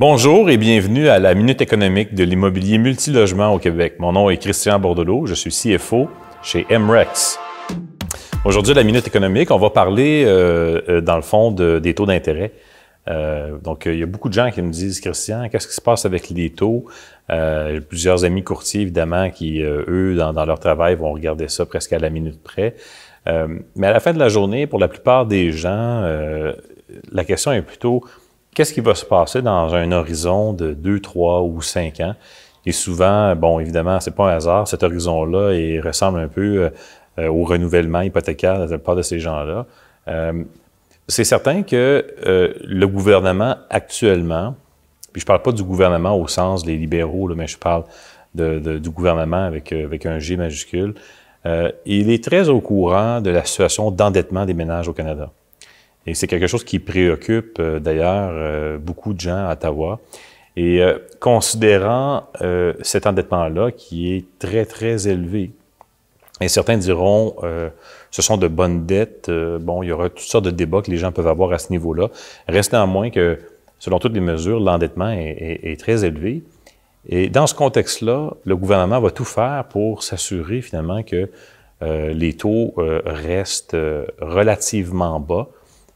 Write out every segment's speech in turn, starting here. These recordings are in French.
Bonjour et bienvenue à la Minute économique de l'immobilier multilogement au Québec. Mon nom est Christian Bordelot, je suis CFO chez MREX. Aujourd'hui, la Minute économique, on va parler, euh, euh, dans le fond, des taux d'intérêt. Euh, donc, il y a beaucoup de gens qui me disent, Christian, qu'est-ce qui se passe avec les taux? Plusieurs amis courtiers, évidemment, qui, eux, dans, dans, leur travail, vont regarder ça presque à la minute près. mais à la fin de la journée, pour la plupart des gens, la question est plutôt qu'est-ce qui va se passer dans un horizon de 2, 3 ou 5 ans? Et souvent, bon, évidemment, c'est pas un hasard, cet horizon-là, il ressemble un peu euh, au renouvellement hypothécaire de la plupart de ces gens-là. Euh, c'est certain que euh, le gouvernement actuellement, puis je parle pas du gouvernement au sens des libéraux, mais je parle de, du gouvernement avec, avec un G majuscule, il est très au courant de la situation d'endettement des ménages au Canada. Et c'est quelque chose qui préoccupe euh, d'ailleurs euh, beaucoup de gens à Ottawa. Et euh, considérant cet endettement-là qui est très, très élevé, et certains diront, ce sont de bonnes dettes. bon, il y aura toutes sortes de débats que les gens peuvent avoir à ce niveau-là. Reste néanmoins que, selon toutes les mesures, l'endettement est, est, très élevé. Et dans ce contexte-là, le gouvernement va tout faire pour s'assurer finalement que les taux restent relativement bas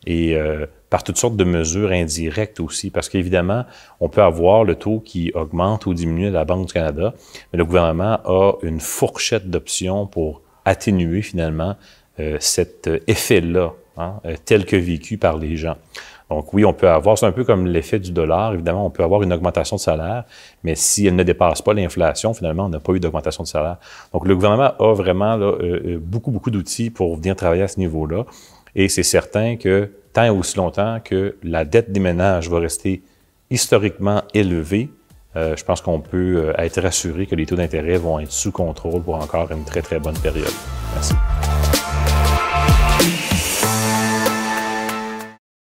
et euh, par toutes sortes de mesures indirectes aussi, parce qu'évidemment, on peut avoir le taux qui augmente ou diminue à la Banque du Canada, mais le gouvernement a une fourchette d'options pour atténuer finalement euh, cet effet-là, hein, euh, tel que vécu par les gens. Donc oui, on peut avoir, c'est un peu comme l'effet du dollar, évidemment, on peut avoir une augmentation de salaire, mais si elle ne dépasse pas l'inflation, finalement, on n'a pas eu d'augmentation de salaire. Donc le gouvernement a vraiment là, beaucoup, beaucoup d'outils pour venir travailler à ce niveau-là. Et c'est certain que tant et aussi longtemps que la dette des ménages va rester historiquement élevée, euh, je pense qu'on peut euh, être rassuré que les taux d'intérêt vont être sous contrôle pour encore une très, très bonne période. Merci.